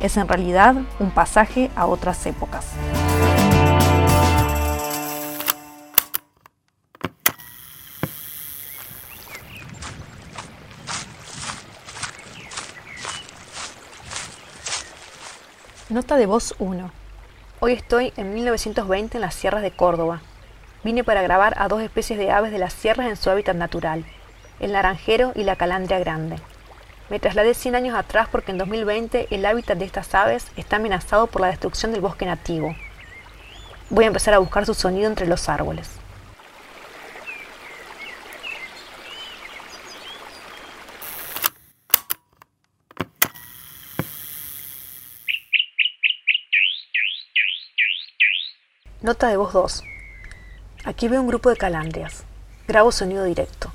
es en realidad un pasaje a otras épocas. Nota de voz 1. Hoy estoy en 1920 en las sierras de Córdoba, Vine para grabar a dos especies de aves de las sierras en su hábitat natural, el naranjero y la calandria grande. Me trasladé 100 años atrás porque en 2020 el hábitat de estas aves está amenazado por la destrucción del bosque nativo. Voy a empezar a buscar su sonido entre los árboles. Nota de voz 2. Aquí veo un grupo de calandrias. Grabo sonido directo.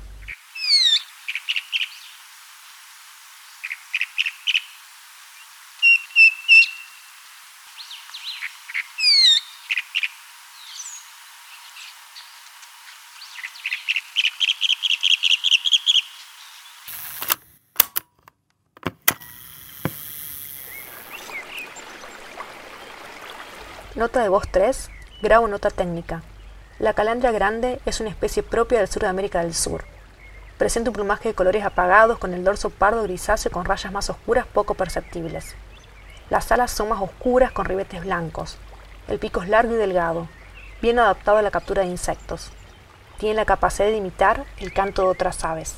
Nota de voz 3. Grabo nota técnica. La calandria grande es una especie propia del sur de América del Sur. Presenta un plumaje de colores apagados con el dorso pardo grisáceo con rayas más oscuras poco perceptibles. Las alas son más oscuras con ribetes blancos. El pico es largo y delgado, bien adaptado a la captura de insectos. Tiene la capacidad de imitar el canto de otras aves.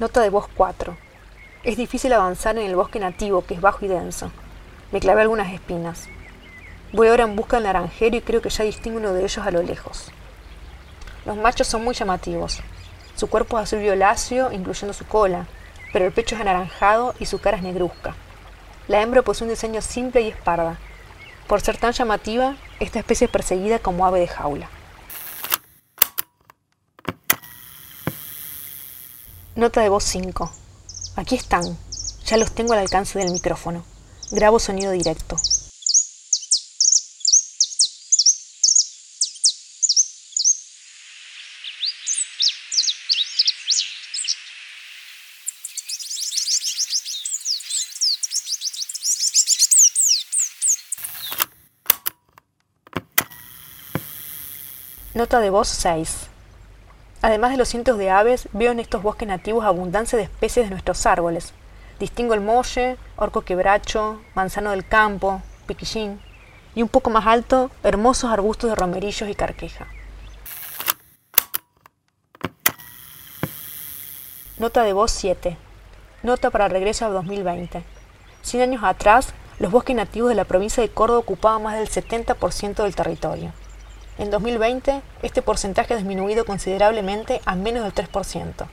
Nota de voz 4. Es difícil avanzar en el bosque nativo, que es bajo y denso. Me clavé algunas espinas. Voy ahora en busca del naranjero y creo que ya distingo uno de ellos a lo lejos. Los machos son muy llamativos. Su cuerpo es azul violáceo, incluyendo su cola, pero el pecho es anaranjado y su cara es negruzca. La hembra posee un diseño simple y esparda. Por ser tan llamativa, esta especie es perseguida como ave de jaula. Nota de voz 5. Aquí están. Ya los tengo al alcance del micrófono. Grabo sonido directo. Nota de voz 6. Además de los cientos de aves, veo en estos bosques nativos abundancia de especies de nuestros árboles. Distingo el molle, orco quebracho, manzano del campo, piquillín, y un poco más alto, hermosos arbustos de romerillos y carqueja. Nota de voz 7. Nota para regreso a 2020. Cien años atrás, los bosques nativos de la provincia de Córdoba ocupaban más del 70% del territorio. En 2020, este porcentaje ha disminuido considerablemente a menos del 3%.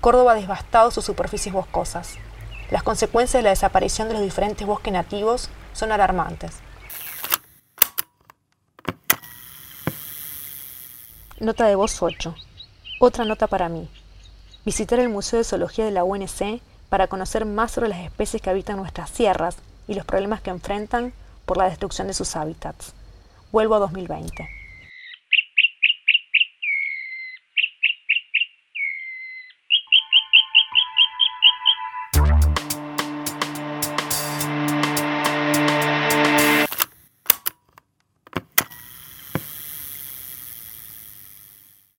Córdoba ha devastado sus superficies boscosas. Las consecuencias de la desaparición de los diferentes bosques nativos son alarmantes. Nota de voz 8. Otra nota para mí. Visitar el Museo de Zoología de la UNC para conocer más sobre las especies que habitan nuestras sierras y los problemas que enfrentan por la destrucción de sus hábitats. Vuelvo a 2020.